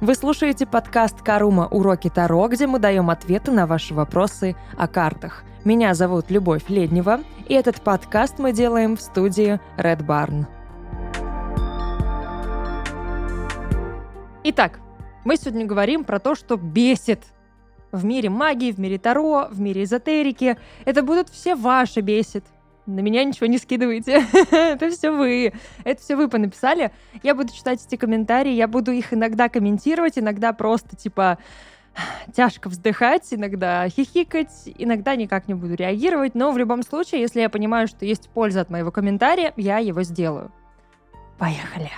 Вы слушаете подкаст «Карума. Уроки Таро», где мы даем ответы на ваши вопросы о картах. Меня зовут Любовь Леднева, и этот подкаст мы делаем в студии Red Barn. Итак, мы сегодня говорим про то, что бесит в мире магии, в мире Таро, в мире эзотерики. Это будут все ваши бесит. На меня ничего не скидывайте. это все вы. Это все вы понаписали. Я буду читать эти комментарии, я буду их иногда комментировать, иногда просто типа тяжко вздыхать, иногда хихикать, иногда никак не буду реагировать, но в любом случае, если я понимаю, что есть польза от моего комментария, я его сделаю. Поехали.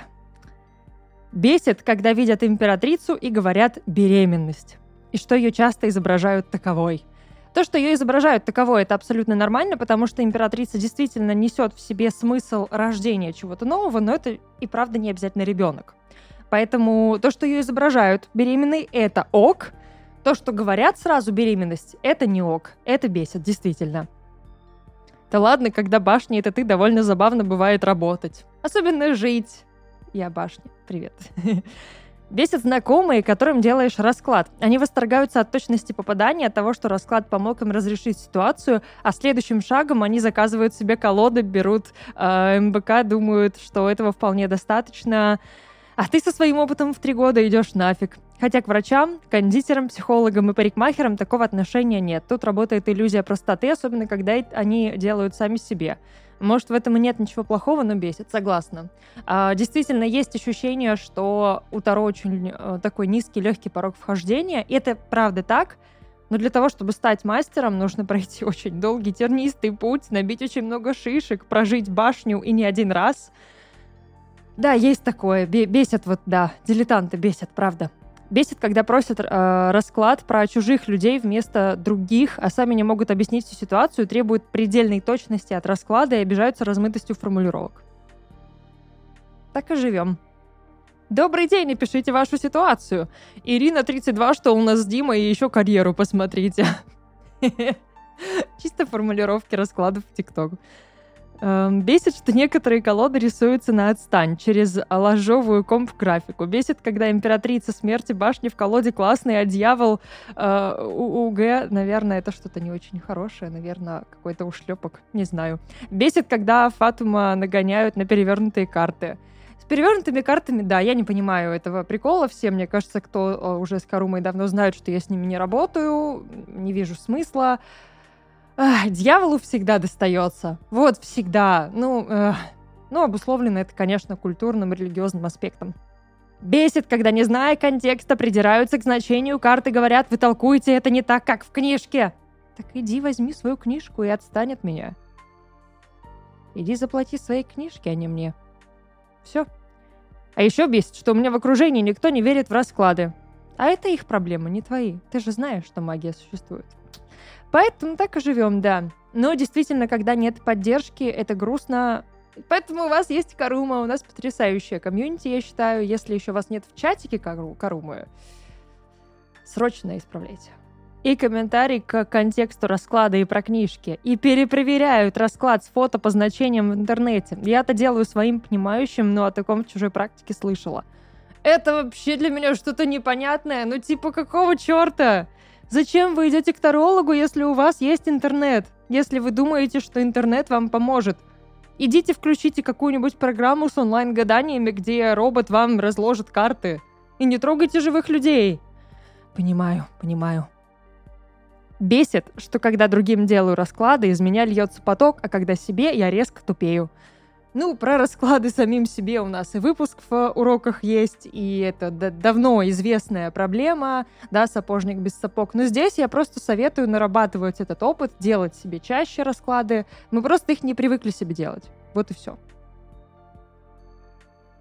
Бесит, когда видят императрицу и говорят «беременность», и что ее часто изображают таковой. То, что ее изображают таковой, это абсолютно нормально, потому что императрица действительно несет в себе смысл рождения чего-то нового, но это и правда не обязательно ребенок. Поэтому то, что ее изображают беременной, это ок. То, что говорят сразу беременность, это не ок. Это бесит, действительно. Да ладно, когда башни это ты, довольно забавно бывает работать. Особенно жить. Я башня. Привет. Бесят знакомые, которым делаешь расклад. Они восторгаются от точности попадания, от того, что расклад помог им разрешить ситуацию, а следующим шагом они заказывают себе колоды, берут э, МБК, думают, что этого вполне достаточно. А ты со своим опытом в три года идешь нафиг. Хотя к врачам, кондитерам, психологам и парикмахерам такого отношения нет. Тут работает иллюзия простоты, особенно когда они делают сами себе. Может, в этом и нет ничего плохого, но бесит, согласна. А, действительно, есть ощущение, что у Таро очень а, такой низкий, легкий порог вхождения. И это правда так. Но для того, чтобы стать мастером, нужно пройти очень долгий тернистый путь, набить очень много шишек, прожить башню и не один раз. Да, есть такое. Бесит вот, да, дилетанты бесят, правда. Бесит, когда просят э, расклад про чужих людей вместо других, а сами не могут объяснить всю ситуацию, требуют предельной точности от расклада и обижаются размытостью формулировок. Так и живем. Добрый день, напишите вашу ситуацию. Ирина 32, что у нас с Димой, и еще карьеру посмотрите. Чисто формулировки раскладов в ТикТок. Эм, бесит, что некоторые колоды рисуются на отстань через ложовую комп-графику. Бесит, когда императрица смерти башни в колоде классный, а дьявол э, УГ, наверное, это что-то не очень хорошее, наверное, какой-то ушлепок, не знаю. Бесит, когда Фатума нагоняют на перевернутые карты. С перевернутыми картами, да, я не понимаю этого прикола. Все, мне кажется, кто э, уже с Карумой давно знают, что я с ними не работаю, не вижу смысла. Ах, дьяволу всегда достается. Вот, всегда. Ну, э, ну, обусловлено это, конечно, культурным, религиозным аспектом. Бесит, когда, не зная контекста, придираются к значению карты, говорят, вы толкуете это не так, как в книжке. Так иди возьми свою книжку и отстань от меня. Иди заплати своей книжке, а не мне. Все. А еще бесит, что у меня в окружении никто не верит в расклады. А это их проблема, не твои. Ты же знаешь, что магия существует. Поэтому так и живем, да. Но действительно, когда нет поддержки, это грустно. Поэтому у вас есть Карума, у нас потрясающая комьюнити, я считаю. Если еще вас нет в чатике Кару, Карумы, срочно исправляйте. И комментарий к контексту расклада и про книжки. И перепроверяют расклад с фото по значениям в интернете. Я это делаю своим понимающим, но о таком в чужой практике слышала. Это вообще для меня что-то непонятное. Ну типа какого черта? Зачем вы идете к тарологу, если у вас есть интернет? Если вы думаете, что интернет вам поможет? Идите включите какую-нибудь программу с онлайн-гаданиями, где робот вам разложит карты. И не трогайте живых людей. Понимаю, понимаю. Бесит, что когда другим делаю расклады, из меня льется поток, а когда себе, я резко тупею. Ну, про расклады самим себе у нас и выпуск в уроках есть, и это давно известная проблема, да, сапожник без сапог. Но здесь я просто советую нарабатывать этот опыт, делать себе чаще расклады. Мы просто их не привыкли себе делать. Вот и все.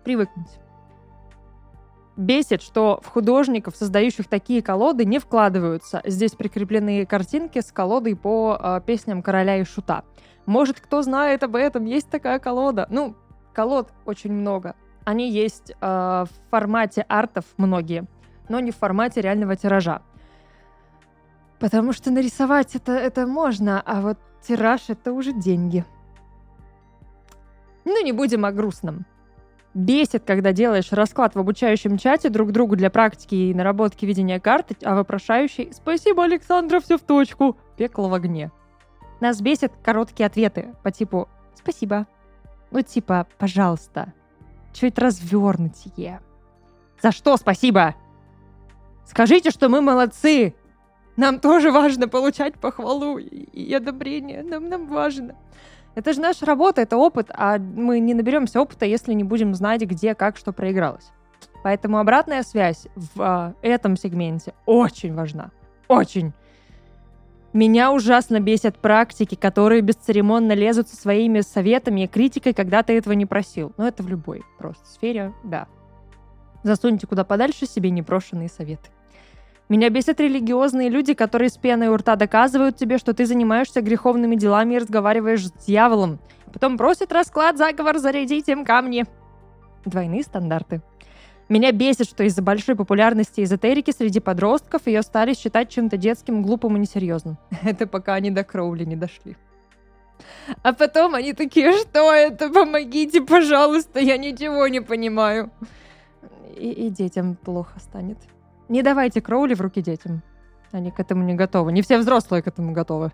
Привыкнуть. Бесит, что в художников, создающих такие колоды, не вкладываются. Здесь прикреплены картинки с колодой по э, песням короля и шута. Может, кто знает об этом, есть такая колода. Ну, колод очень много. Они есть э, в формате артов многие, но не в формате реального тиража. Потому что нарисовать это, это можно, а вот тираж это уже деньги. Ну, не будем о грустном. Бесит, когда делаешь расклад в обучающем чате друг другу для практики и наработки ведения карты, а вопрошающий «Спасибо, Александра, все в точку!» Пекло в огне. Нас бесит короткие ответы по типу «Спасибо». Ну типа «Пожалуйста». Чуть развернутие. За что спасибо? Скажите, что мы молодцы. Нам тоже важно получать похвалу и одобрение. Нам, нам важно. Это же наша работа, это опыт, а мы не наберемся опыта, если не будем знать, где, как, что проигралось. Поэтому обратная связь в а, этом сегменте очень важна. Очень. Меня ужасно бесят практики, которые бесцеремонно лезут со своими советами и критикой, когда ты этого не просил. Но это в любой просто сфере, да. Засуньте куда подальше себе непрошенные советы. Меня бесят религиозные люди, которые с пеной у рта доказывают тебе, что ты занимаешься греховными делами и разговариваешь с дьяволом. Потом просят расклад, заговор, зарядить им камни. Двойные стандарты. Меня бесит, что из-за большой популярности эзотерики среди подростков ее стали считать чем-то детским, глупым и несерьезным. Это пока они до Кроули не дошли. А потом они такие, что это? Помогите, пожалуйста, я ничего не понимаю. И, и детям плохо станет. Не давайте Кроули в руки детям. Они к этому не готовы. Не все взрослые к этому готовы.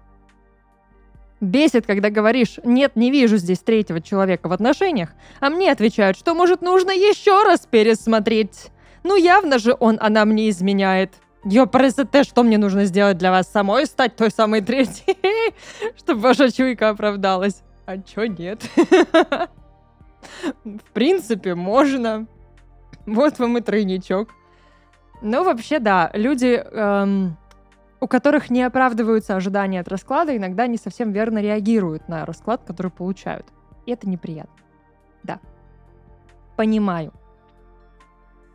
Бесит, когда говоришь «нет, не вижу здесь третьего человека в отношениях», а мне отвечают, что, может, нужно еще раз пересмотреть. Ну, явно же он, она мне изменяет. Ёпрст, что мне нужно сделать для вас самой, стать той самой третьей, чтобы ваша чуйка оправдалась? А чё нет? В принципе, можно. Вот вам и тройничок. Ну, вообще, да, люди, эм, у которых не оправдываются ожидания от расклада, иногда не совсем верно реагируют на расклад, который получают. И это неприятно. Да. Понимаю.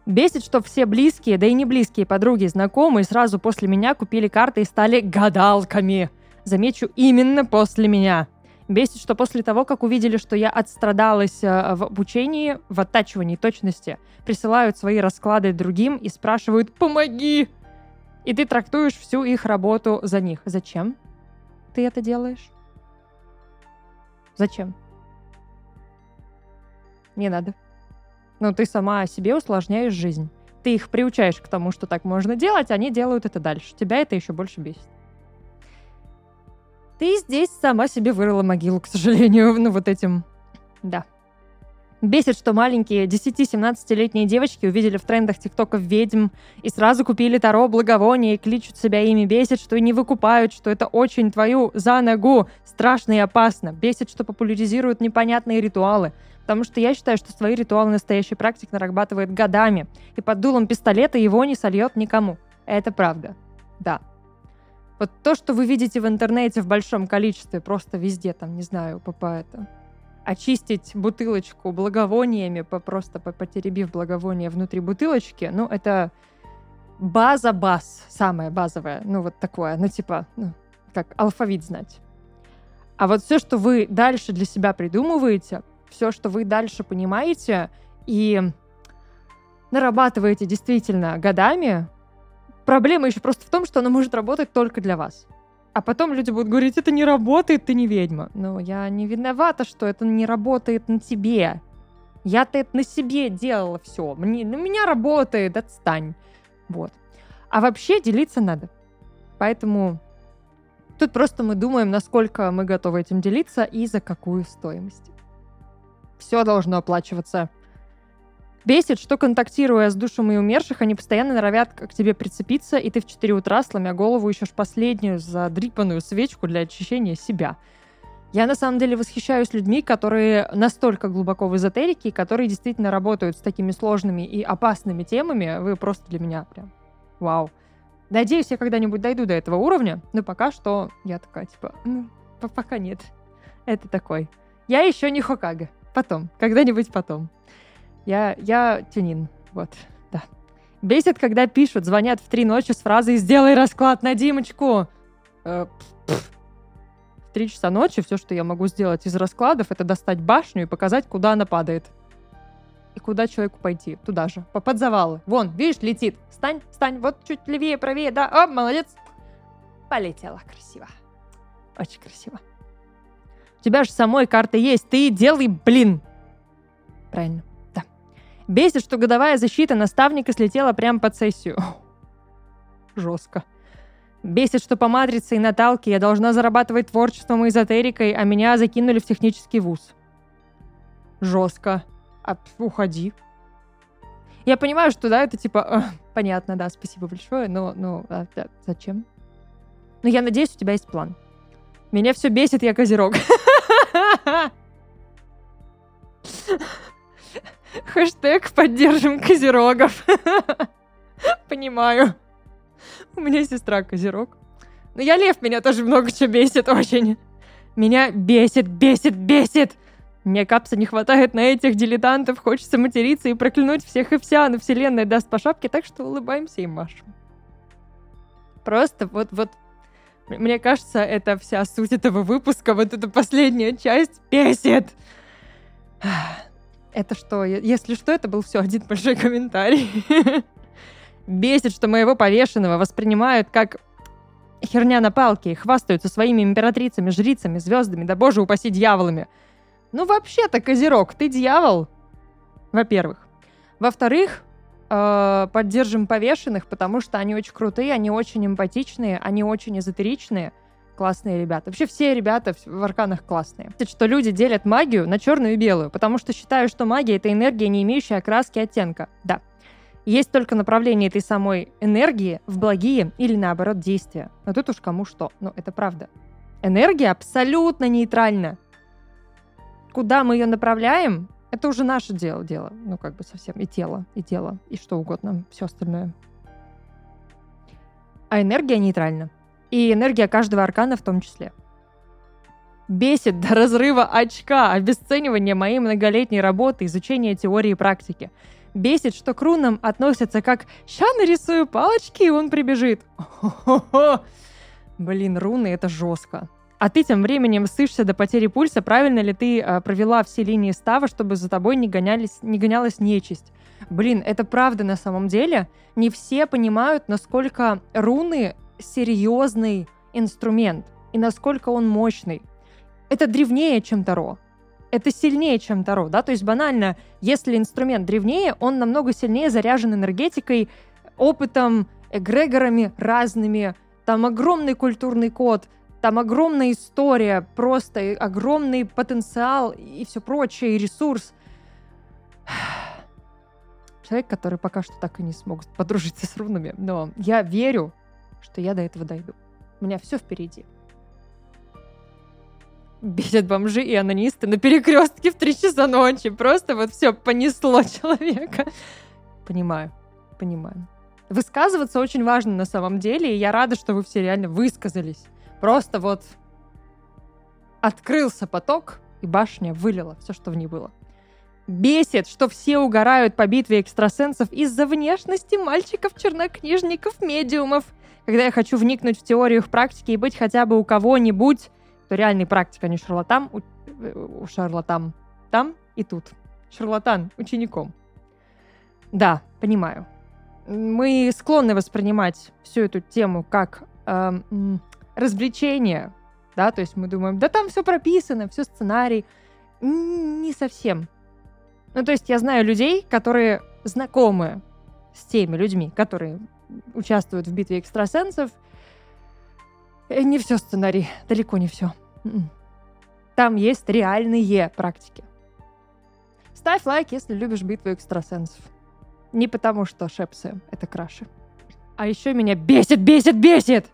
Бесит, что все близкие, да и не близкие подруги, знакомые сразу после меня купили карты и стали гадалками. Замечу, именно после меня. Бесит, что после того, как увидели, что я отстрадалась э, в обучении, в оттачивании точности, присылают свои расклады другим и спрашивают «помоги!» И ты трактуешь всю их работу за них. Зачем ты это делаешь? Зачем? Не надо. Но ты сама себе усложняешь жизнь. Ты их приучаешь к тому, что так можно делать, они делают это дальше. Тебя это еще больше бесит. Ты здесь сама себе вырыла могилу, к сожалению, ну вот этим. Да. Бесит, что маленькие 10-17-летние девочки увидели в трендах тиктоков ведьм и сразу купили таро благовония и кличут себя ими. Бесит, что и не выкупают, что это очень твою за ногу страшно и опасно. Бесит, что популяризируют непонятные ритуалы. Потому что я считаю, что свои ритуалы настоящий практик нарабатывает годами. И под дулом пистолета его не сольет никому. Это правда. Да. Вот то, что вы видите в интернете в большом количестве, просто везде, там, не знаю, по это, очистить бутылочку благовониями, по, просто по, потеребив благовоние внутри бутылочки, ну, это база баз, самая базовая, ну, вот такое, ну, типа, ну, как алфавит знать. А вот все, что вы дальше для себя придумываете, все, что вы дальше понимаете и нарабатываете действительно годами, Проблема еще просто в том, что она может работать только для вас. А потом люди будут говорить, это не работает, ты не ведьма. Но я не виновата, что это не работает на тебе. Я-то это на себе делала все. Мне, на меня работает, отстань. Вот. А вообще делиться надо. Поэтому тут просто мы думаем, насколько мы готовы этим делиться и за какую стоимость. Все должно оплачиваться Бесит, что контактируя с душами умерших, они постоянно норовят к тебе прицепиться, и ты в 4 утра, сломя голову, ищешь последнюю задрипанную свечку для очищения себя. Я на самом деле восхищаюсь людьми, которые настолько глубоко в эзотерике, которые действительно работают с такими сложными и опасными темами. Вы просто для меня прям вау. Надеюсь, я когда-нибудь дойду до этого уровня, но пока что я такая, типа, ну, пока нет. Это такой. Я еще не Хокага. Потом, когда-нибудь потом. Я, я тюнин, вот, да. Бесит, когда пишут, звонят в три ночи с фразой «Сделай расклад на Димочку!» э, В три часа ночи все, что я могу сделать из раскладов, это достать башню и показать, куда она падает. И куда человеку пойти. Туда же. Под завалы. Вон, видишь, летит. Стань, стань, вот чуть левее, правее, да. О, молодец. Полетела красиво. Очень красиво. У тебя же самой карта есть. Ты делай, блин. Правильно. Бесит, что годовая защита наставника слетела прямо под сессию. Жестко. Бесит, что по матрице и наталке я должна зарабатывать творчеством и эзотерикой, а меня закинули в технический вуз. Жестко. А, уходи. Я понимаю, что, да, это типа... Э, понятно, да, спасибо большое, но, но а, да, зачем? Но я надеюсь, у тебя есть план. Меня все бесит, я козерог. Хэштег «Поддержим козерогов». Понимаю. У меня сестра козерог. Но я лев, меня тоже много чего бесит очень. Меня бесит, бесит, бесит. Мне капса не хватает на этих дилетантов, хочется материться и проклянуть всех и вся, но вселенная даст по шапке, так что улыбаемся и машем. Просто вот, вот, мне кажется, это вся суть этого выпуска, вот эта последняя часть бесит. Это что? Если что, это был все один большой комментарий. Бесит, что моего повешенного воспринимают как херня на палке и хвастаются своими императрицами, жрицами, звездами, да боже упаси дьяволами. Ну, вообще-то, Козерог, ты дьявол, во-первых. Во-вторых, э, поддержим повешенных, потому что они очень крутые, они очень эмпатичные, они очень эзотеричные. Классные ребята. Вообще все ребята в арканах классные. Что люди делят магию на черную и белую, потому что считаю, что магия — это энергия, не имеющая окраски оттенка. Да. Есть только направление этой самой энергии в благие или, наоборот, действия. Но тут уж кому что. Но это правда. Энергия абсолютно нейтральна куда мы ее направляем, это уже наше дело, дело. Ну, как бы совсем. И тело, и тело, и что угодно, все остальное. А энергия нейтральна. И энергия каждого аркана в том числе. Бесит до разрыва очка, обесценивание моей многолетней работы, изучения теории и практики. Бесит, что к рунам относятся как «ща нарисую палочки, и он прибежит». Блин, руны — это жестко. А ты тем временем сышься до потери пульса, правильно ли ты э, провела все линии става, чтобы за тобой не, гонялись, не гонялась нечисть. Блин, это правда на самом деле. Не все понимают, насколько руны серьезный инструмент и насколько он мощный. Это древнее, чем Таро. Это сильнее, чем Таро, да? То есть банально, если инструмент древнее, он намного сильнее заряжен энергетикой, опытом, эгрегорами разными, там огромный культурный код – там огромная история, просто огромный потенциал и все прочее, и ресурс. Человек, который пока что так и не смог подружиться с рунами, но я верю, что я до этого дойду. У меня все впереди. Бесят бомжи и анонисты на перекрестке в 3 часа ночи. Просто вот все понесло человека. Понимаю, понимаю. Высказываться очень важно на самом деле, и я рада, что вы все реально высказались. Просто вот открылся поток, и башня вылила все, что в ней было. Бесит, что все угорают по битве экстрасенсов из-за внешности мальчиков-чернокнижников, медиумов. Когда я хочу вникнуть в теорию их практики и быть хотя бы у кого-нибудь, то реальный практик, а не шарлатан, у, у шарлатан там и тут. Шарлатан учеником. Да, понимаю. Мы склонны воспринимать всю эту тему как э, развлечение, да, то есть мы думаем, да там все прописано, все сценарий. Не совсем. Ну, то есть я знаю людей, которые знакомы с теми людьми, которые участвуют в битве экстрасенсов. Э, не все сценарий, далеко не все. М-м. Там есть реальные практики. Ставь лайк, если любишь битву экстрасенсов. Не потому, что шепсы — это краши. А еще меня бесит, бесит, бесит!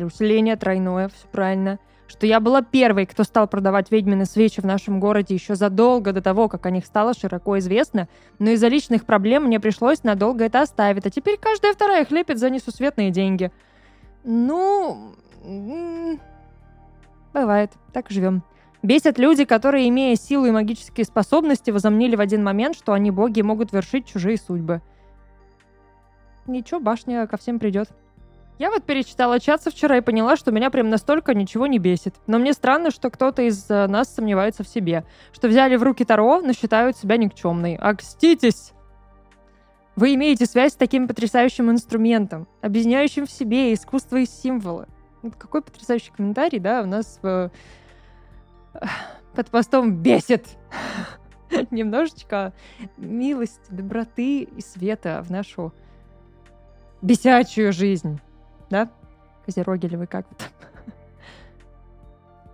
для усиления тройное, все правильно, что я была первой, кто стал продавать ведьмины свечи в нашем городе еще задолго до того, как о них стало широко известно, но из-за личных проблем мне пришлось надолго это оставить, а теперь каждая вторая хлепит за несусветные деньги. Ну, бывает, так живем. Бесят люди, которые, имея силу и магические способности, возомнили в один момент, что они боги могут вершить чужие судьбы. Ничего, башня ко всем придет. Я вот перечитала чатса вчера и поняла, что меня прям настолько ничего не бесит. Но мне странно, что кто-то из э, нас сомневается в себе. Что взяли в руки Таро, но считают себя никчемной. Окститесь! Вы имеете связь с таким потрясающим инструментом, объединяющим в себе искусство и символы. Вот какой потрясающий комментарий, да, у нас в... под постом бесит. немножечко милости, доброты и света в нашу бесячую жизнь. Да? Козероги ли вы как то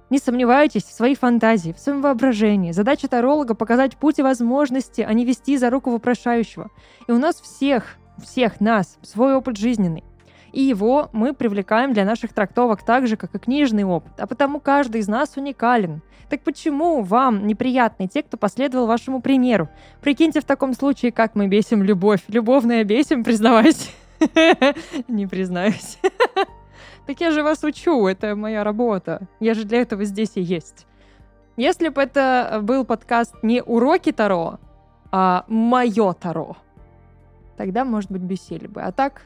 Не сомневайтесь в своей фантазии, в своем воображении. Задача таролога — показать путь и возможности, а не вести за руку вопрошающего. И у нас всех, всех нас, свой опыт жизненный. И его мы привлекаем для наших трактовок так же, как и книжный опыт. А потому каждый из нас уникален. Так почему вам неприятны те, кто последовал вашему примеру? Прикиньте в таком случае, как мы бесим любовь. Любовная бесим, признавайся. Не признаюсь. Так я же вас учу, это моя работа. Я же для этого здесь и есть. Если бы это был подкаст не уроки Таро, а мое Таро, тогда, может быть, бесили бы. А так,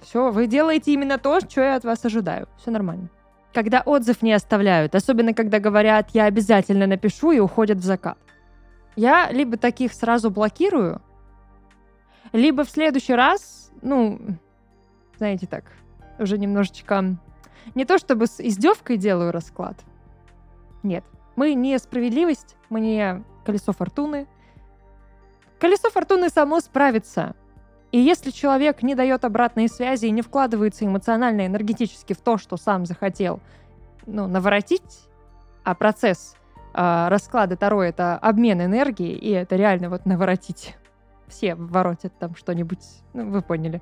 все, вы делаете именно то, что я от вас ожидаю. Все нормально. Когда отзыв не оставляют, особенно когда говорят «я обязательно напишу» и уходят в закат. Я либо таких сразу блокирую, либо в следующий раз, ну, знаете так, уже немножечко не то чтобы с издевкой делаю расклад. Нет, мы не справедливость, мы не колесо фортуны. Колесо фортуны само справится. И если человек не дает обратной связи и не вкладывается эмоционально, энергетически в то, что сам захотел, ну, наворотить, а процесс э, расклада Таро — это обмен энергии, и это реально вот наворотить все воротят там что-нибудь, ну, вы поняли,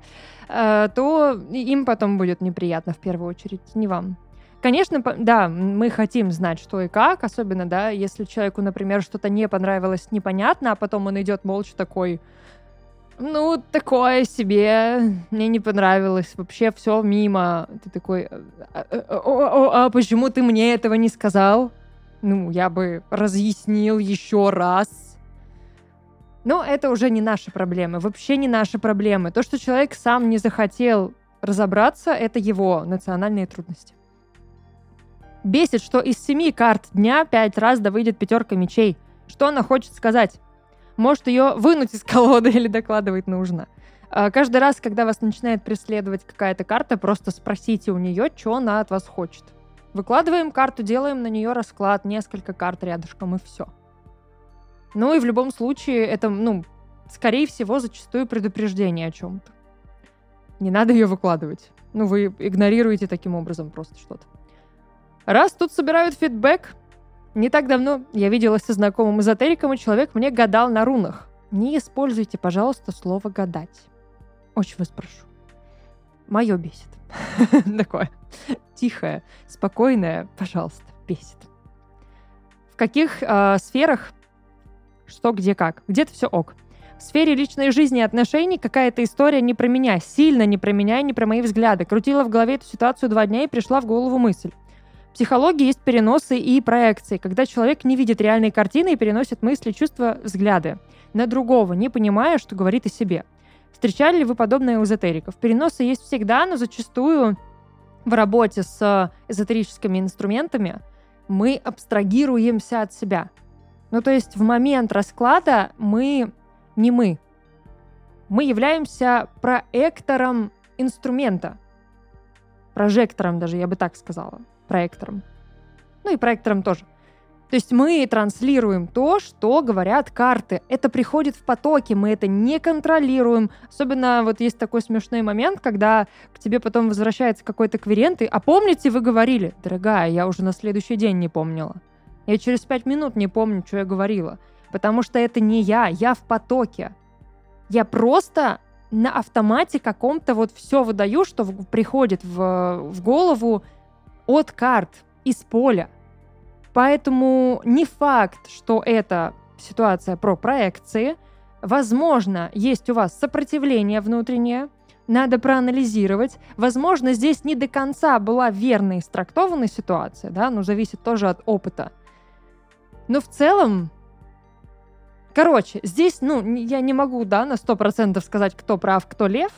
э, то им потом будет неприятно в первую очередь, не вам. Конечно, да, мы хотим знать, что и как, особенно, да, если человеку, например, что-то не понравилось, непонятно, а потом он идет молча такой, ну, такое себе, мне не понравилось, вообще все мимо. Ты такой, а, а, почему ты мне этого не сказал? Ну, я бы разъяснил еще раз. Но это уже не наши проблемы, вообще не наши проблемы. То, что человек сам не захотел разобраться, это его национальные трудности. Бесит, что из семи карт дня пять раз да выйдет пятерка мечей. Что она хочет сказать? Может ее вынуть из колоды или докладывать нужно. А каждый раз, когда вас начинает преследовать какая-то карта, просто спросите у нее, что она от вас хочет. Выкладываем карту, делаем на нее расклад, несколько карт рядышком и все. Ну и в любом случае это, ну, скорее всего, зачастую предупреждение о чем-то. Не надо ее выкладывать. Ну, вы игнорируете таким образом просто что-то. Раз тут собирают фидбэк, не так давно я виделась со знакомым эзотериком, и человек мне гадал на рунах. Не используйте, пожалуйста, слово «гадать». Очень вас прошу. Мое бесит. Такое тихое, спокойное, пожалуйста, бесит. В каких э, сферах что, где, как. Где-то все ок. В сфере личной жизни и отношений какая-то история не про меня, сильно не про меня и не про мои взгляды. Крутила в голове эту ситуацию два дня и пришла в голову мысль. В психологии есть переносы и проекции, когда человек не видит реальной картины и переносит мысли, чувства, взгляды на другого, не понимая, что говорит о себе. Встречали ли вы подобное у эзотериков? Переносы есть всегда, но зачастую в работе с эзотерическими инструментами мы абстрагируемся от себя – ну, то есть в момент расклада мы не мы. Мы являемся проектором инструмента. Прожектором даже, я бы так сказала. Проектором. Ну и проектором тоже. То есть мы транслируем то, что говорят карты. Это приходит в потоке, мы это не контролируем. Особенно вот есть такой смешной момент, когда к тебе потом возвращается какой-то кверент, и «А помните, вы говорили?» Дорогая, я уже на следующий день не помнила. Я через пять минут не помню, что я говорила. Потому что это не я, я в потоке. Я просто на автомате каком-то вот все выдаю, что приходит в, в голову от карт, из поля. Поэтому не факт, что это ситуация про проекции. Возможно, есть у вас сопротивление внутреннее, надо проанализировать. Возможно, здесь не до конца была верно истрактована ситуация, да, но зависит тоже от опыта. Но в целом, короче, здесь, ну, я не могу, да, на сто процентов сказать, кто прав, кто лев,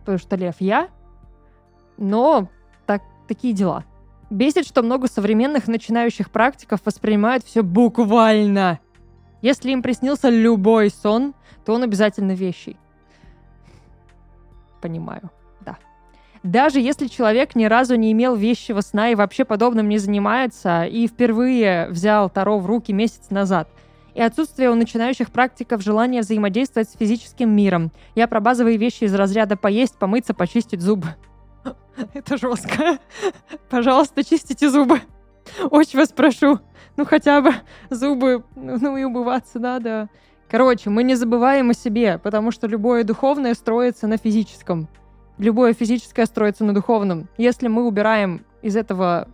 потому что лев я, но так, такие дела. Бесит, что много современных начинающих практиков воспринимают все буквально. Если им приснился любой сон, то он обязательно вещий. Понимаю. Даже если человек ни разу не имел вещего сна и вообще подобным не занимается, и впервые взял Таро в руки месяц назад, и отсутствие у начинающих практиков желания взаимодействовать с физическим миром. Я про базовые вещи из разряда поесть, помыться, почистить зубы. Это жестко. Пожалуйста, чистите зубы. Очень вас прошу. Ну, хотя бы зубы, ну, и убываться надо. Короче, мы не забываем о себе, потому что любое духовное строится на физическом. Любое физическое строится на духовном. Если мы убираем из этого,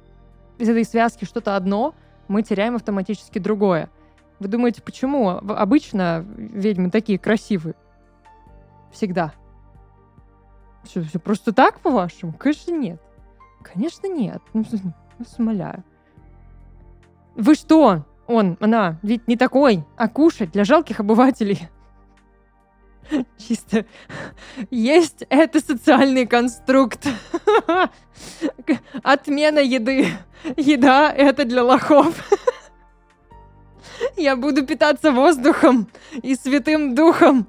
из этой связки что-то одно, мы теряем автоматически другое. Вы думаете, почему обычно ведьмы такие красивые? Всегда. Все, все просто так, по-вашему? Конечно, нет. Конечно, нет. Ну, ну, смоляю. Вы что? Он, она, ведь не такой, а кушать для жалких обывателей. Чисто есть это социальный конструкт. Отмена еды. Еда — это для лохов. Я буду питаться воздухом и святым духом,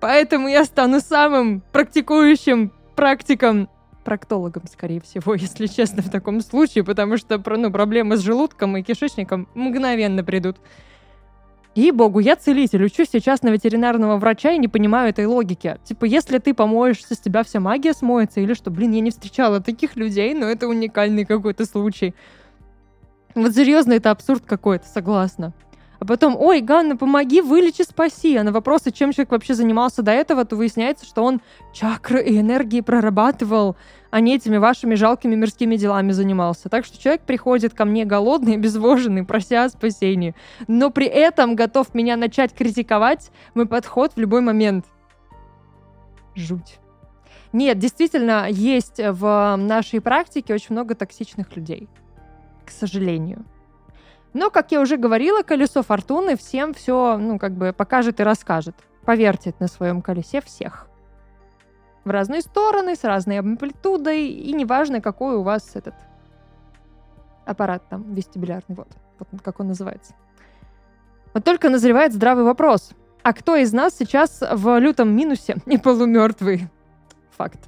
поэтому я стану самым практикующим практиком проктологом, скорее всего, если честно, в таком случае, потому что ну, проблемы с желудком и кишечником мгновенно придут. И богу, я целитель, учусь сейчас на ветеринарного врача и не понимаю этой логики. Типа, если ты помоешься, с тебя вся магия смоется, или что, блин, я не встречала таких людей, но это уникальный какой-то случай. Вот серьезно, это абсурд какой-то, согласна. А потом, ой, Ганна, помоги, вылечи, спаси. А на вопросы, чем человек вообще занимался до этого, то выясняется, что он чакры и энергии прорабатывал, а не этими вашими жалкими мирскими делами занимался. Так что человек приходит ко мне голодный, обезвоженный, прося о спасении. Но при этом готов меня начать критиковать мой подход в любой момент. Жуть. Нет, действительно, есть в нашей практике очень много токсичных людей. К сожалению. Но, как я уже говорила, колесо фортуны всем все, ну, как бы покажет и расскажет. Повертит на своем колесе всех. В разные стороны, с разной амплитудой, и неважно, какой у вас этот аппарат там вестибулярный, вот, вот как он называется. Вот только назревает здравый вопрос. А кто из нас сейчас в лютом минусе и полумертвый? Факт.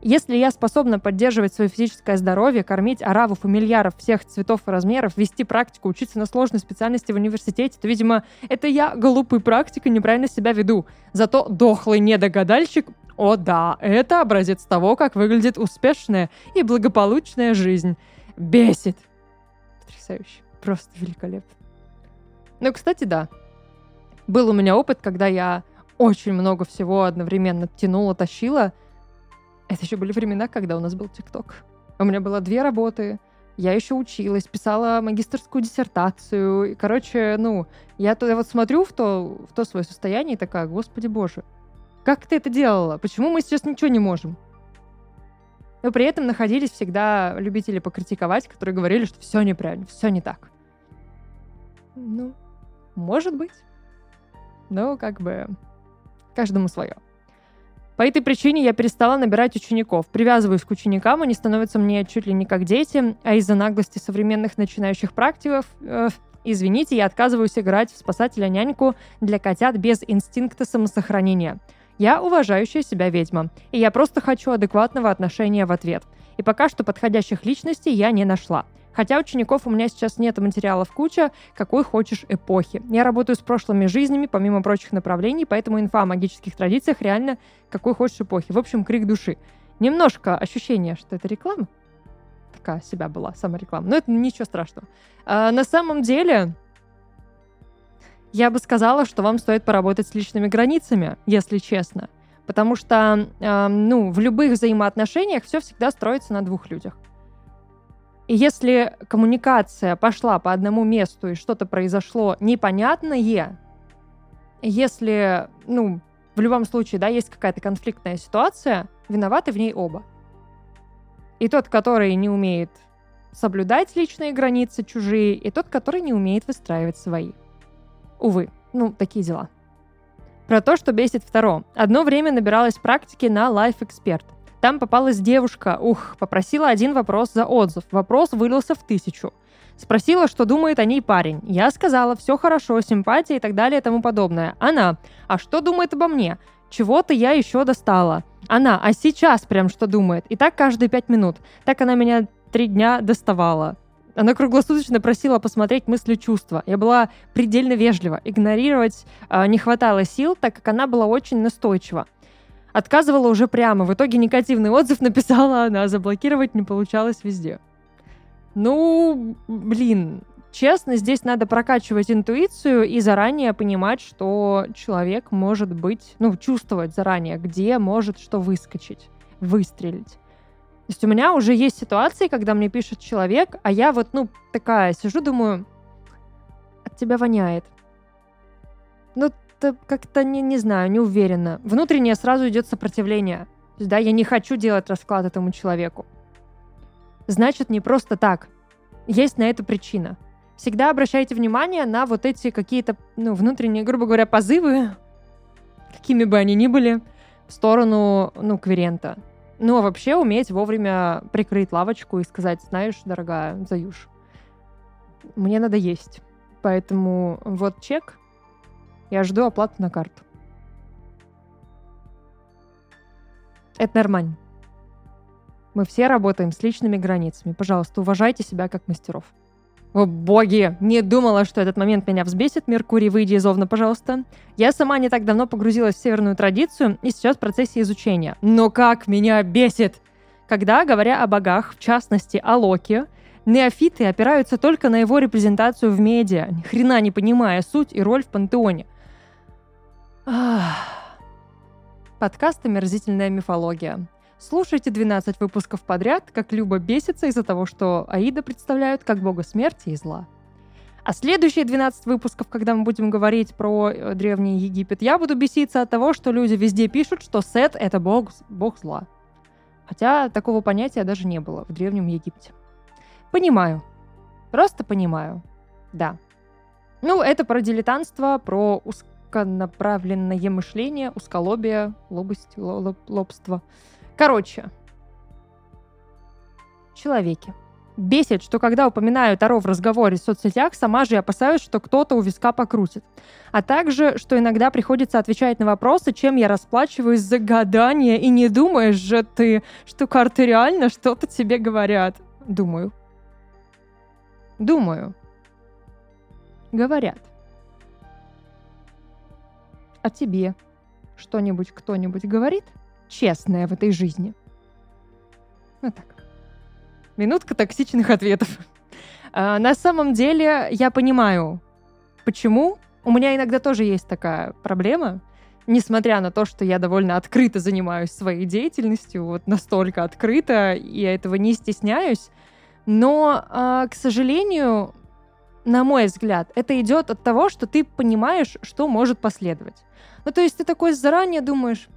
Если я способна поддерживать свое физическое здоровье, кормить ораву фамильяров всех цветов и размеров, вести практику, учиться на сложной специальности в университете, то, видимо, это я, глупый практик, и неправильно себя веду. Зато дохлый недогадальщик о да, это образец того, как выглядит успешная и благополучная жизнь. Бесит. Потрясающе. Просто великолепно. Ну, кстати, да. Был у меня опыт, когда я очень много всего одновременно тянула, тащила — это еще были времена, когда у нас был ТикТок. У меня было две работы, я еще училась, писала магистрскую диссертацию. И, короче, ну, я туда вот смотрю в то, в то свое состояние и такая, господи боже, как ты это делала? Почему мы сейчас ничего не можем? Но при этом находились всегда любители покритиковать, которые говорили, что все неправильно, все не так. Ну, может быть. Но как бы каждому свое. По этой причине я перестала набирать учеников. Привязываюсь к ученикам, они становятся мне чуть ли не как дети, а из-за наглости современных начинающих практиков, э, извините, я отказываюсь играть в спасателя-няньку для котят без инстинкта самосохранения. Я уважающая себя ведьма, и я просто хочу адекватного отношения в ответ. И пока что подходящих личностей я не нашла. Хотя учеников у меня сейчас нет материалов куча, какой хочешь эпохи. Я работаю с прошлыми жизнями, помимо прочих направлений, поэтому инфа о магических традициях реально какой хочешь эпохи. В общем, крик души. Немножко ощущение, что это реклама. Такая себя была, самореклама. Но это ничего страшного. А, на самом деле, я бы сказала, что вам стоит поработать с личными границами, если честно. Потому что, э, ну, в любых взаимоотношениях все всегда строится на двух людях. И если коммуникация пошла по одному месту и что-то произошло непонятное, если, ну, в любом случае, да, есть какая-то конфликтная ситуация, виноваты в ней оба. И тот, который не умеет соблюдать личные границы чужие, и тот, который не умеет выстраивать свои. Увы, ну, такие дела. Про то, что бесит второ. Одно время набиралась практики на Life Expert. Там попалась девушка, ух, попросила один вопрос за отзыв. Вопрос вылился в тысячу. Спросила, что думает о ней парень. Я сказала, все хорошо, симпатия и так далее и тому подобное. Она, а что думает обо мне? Чего-то я еще достала. Она, а сейчас прям что думает? И так каждые пять минут. Так она меня три дня доставала. Она круглосуточно просила посмотреть мысли чувства. Я была предельно вежлива. Игнорировать э, не хватало сил, так как она была очень настойчива. Отказывала уже прямо. В итоге негативный отзыв написала она. Заблокировать не получалось везде. Ну, блин, честно, здесь надо прокачивать интуицию и заранее понимать, что человек может быть, ну, чувствовать заранее, где может что выскочить, выстрелить. То есть у меня уже есть ситуации, когда мне пишет человек, а я вот, ну, такая сижу, думаю, от тебя воняет. Ну, как-то, не, не знаю, не уверена. Внутреннее сразу идет сопротивление. То есть, да, я не хочу делать расклад этому человеку. Значит, не просто так. Есть на это причина всегда обращайте внимание на вот эти какие-то, ну, внутренние, грубо говоря, позывы, какими бы они ни были, в сторону, ну, кверента. Ну, а вообще уметь вовремя прикрыть лавочку и сказать, знаешь, дорогая, Заюш, мне надо есть. Поэтому вот чек, я жду оплату на карту. Это нормально. Мы все работаем с личными границами. Пожалуйста, уважайте себя как мастеров. О, боги! Не думала, что этот момент меня взбесит. Меркурий, выйди из Овна, пожалуйста. Я сама не так давно погрузилась в северную традицию и сейчас в процессе изучения. Но как меня бесит! Когда, говоря о богах, в частности о Локи, неофиты опираются только на его репрезентацию в медиа, ни хрена не понимая суть и роль в пантеоне. Ах. Подкаст «Омерзительная мифология». Слушайте 12 выпусков подряд, как Люба бесится из-за того, что Аида представляют как бога смерти и зла. А следующие 12 выпусков, когда мы будем говорить про э, Древний Египет, я буду беситься от того, что люди везде пишут, что Сет — это бог, бог зла. Хотя такого понятия даже не было в Древнем Египте. Понимаю. Просто понимаю. Да. Ну, это про дилетантство, про узконаправленное мышление, узколобие, лобость, лоб, лобство. Короче, человеки. Бесит, что когда упоминаю Таро в разговоре в соцсетях, сама же опасаюсь, что кто-то у виска покрутит. А также, что иногда приходится отвечать на вопросы, чем я расплачиваюсь за гадание, и не думаешь же ты, что карты реально что-то тебе говорят. Думаю. Думаю. Говорят. А тебе что-нибудь кто-нибудь говорит? честная в этой жизни? Вот так. Минутка токсичных ответов. А, на самом деле я понимаю, почему. У меня иногда тоже есть такая проблема, несмотря на то, что я довольно открыто занимаюсь своей деятельностью, вот настолько открыто, и я этого не стесняюсь. Но, а, к сожалению, на мой взгляд, это идет от того, что ты понимаешь, что может последовать. Ну, то есть ты такой заранее думаешь,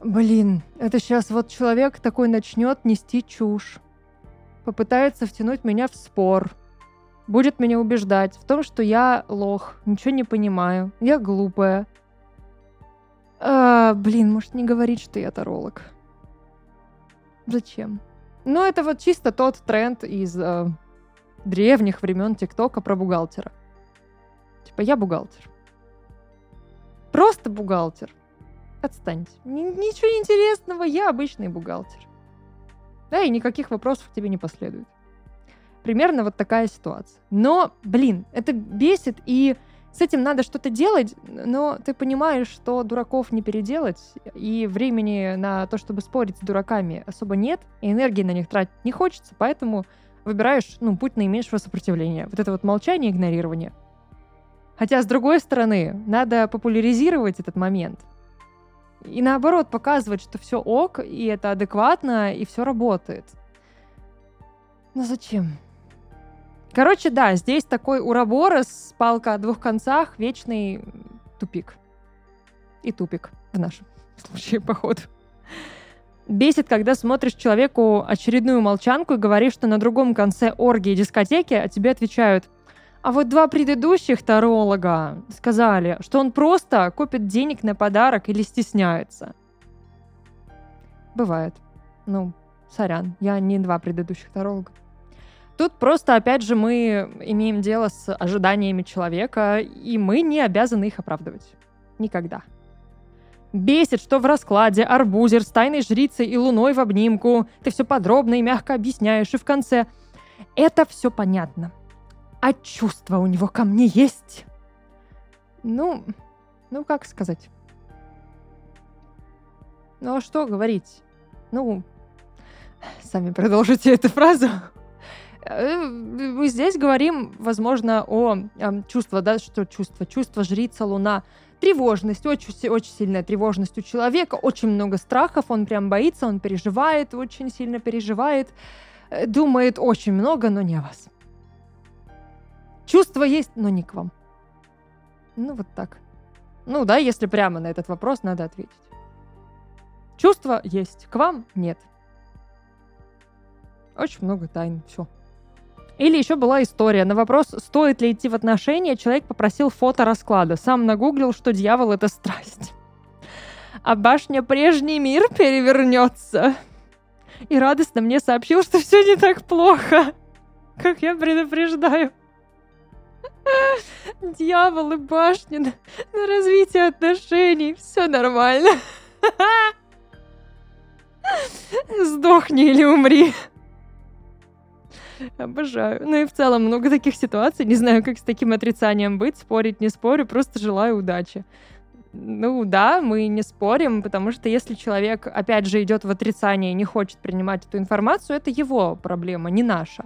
Блин, это сейчас вот человек такой начнет нести чушь. Попытается втянуть меня в спор. Будет меня убеждать в том, что я лох, ничего не понимаю, я глупая. А, блин, может не говорить, что я таролог. Зачем? Ну, это вот чисто тот тренд из э, древних времен ТикТока про бухгалтера. Типа, я бухгалтер. Просто бухгалтер. Отстаньте. Ничего интересного, я обычный бухгалтер. Да, и никаких вопросов к тебе не последует. Примерно вот такая ситуация. Но, блин, это бесит, и с этим надо что-то делать, но ты понимаешь, что дураков не переделать, и времени на то, чтобы спорить с дураками особо нет, и энергии на них тратить не хочется, поэтому выбираешь, ну, путь наименьшего сопротивления. Вот это вот молчание, игнорирование. Хотя, с другой стороны, надо популяризировать этот момент. И наоборот, показывать, что все ок, и это адекватно, и все работает. Но зачем? Короче, да, здесь такой уроборос, палка о двух концах, вечный тупик. И тупик в нашем случае, походу. Бесит, когда смотришь человеку очередную молчанку и говоришь, что на другом конце оргии дискотеки, а тебе отвечают – а вот два предыдущих таролога сказали, что он просто копит денег на подарок или стесняется. Бывает. Ну, сорян, я не два предыдущих таролога. Тут просто, опять же, мы имеем дело с ожиданиями человека, и мы не обязаны их оправдывать. Никогда. Бесит, что в раскладе арбузер с тайной жрицей и луной в обнимку. Ты все подробно и мягко объясняешь, и в конце Это все понятно. А чувства у него ко мне есть? Ну, ну как сказать? Ну а что говорить? Ну, сами продолжите эту фразу. Э, мы здесь говорим, возможно, о э, чувстве, да, что чувство? Чувство жрица Луна. Тревожность, очень, очень сильная тревожность у человека, очень много страхов, он прям боится, он переживает, очень сильно переживает, э, думает очень много, но не о вас. Чувство есть, но не к вам. Ну, вот так. Ну да, если прямо на этот вопрос надо ответить. Чувство есть, к вам нет. Очень много тайн, все. Или еще была история. На вопрос, стоит ли идти в отношения, человек попросил фото расклада. Сам нагуглил, что дьявол — это страсть. А башня прежний мир перевернется. И радостно мне сообщил, что все не так плохо, как я предупреждаю. Дьявол и башня на, на развитие отношений. Все нормально. Сдохни или умри. Обожаю. Ну и в целом много таких ситуаций. Не знаю, как с таким отрицанием быть. Спорить не спорю, просто желаю удачи. Ну да, мы не спорим, потому что если человек, опять же, идет в отрицание и не хочет принимать эту информацию, это его проблема, не наша.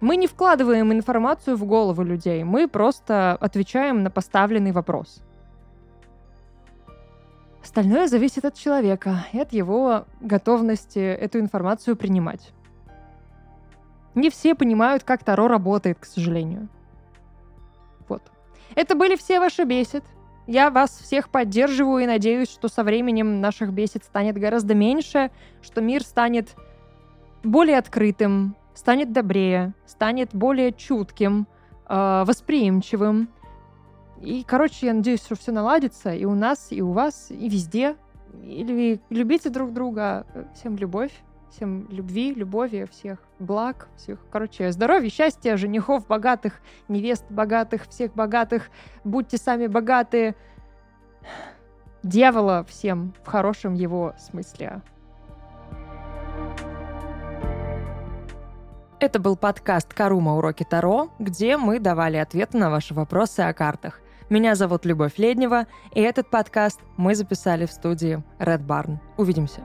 Мы не вкладываем информацию в голову людей, мы просто отвечаем на поставленный вопрос. Остальное зависит от человека и от его готовности эту информацию принимать. Не все понимают, как Таро работает, к сожалению. Вот. Это были все ваши бесед. Я вас всех поддерживаю и надеюсь, что со временем наших бесед станет гораздо меньше, что мир станет более открытым, станет добрее, станет более чутким, э, восприимчивым. И, короче, я надеюсь, что все наладится и у нас, и у вас, и везде. Или любите друг друга. Всем любовь. Всем любви, любови, всех благ, всех, короче, здоровья, счастья, женихов богатых, невест богатых, всех богатых. Будьте сами богатые. Дьявола всем в хорошем его смысле. Это был подкаст «Карума. Уроки Таро», где мы давали ответы на ваши вопросы о картах. Меня зовут Любовь Леднева, и этот подкаст мы записали в студии Red Barn. Увидимся.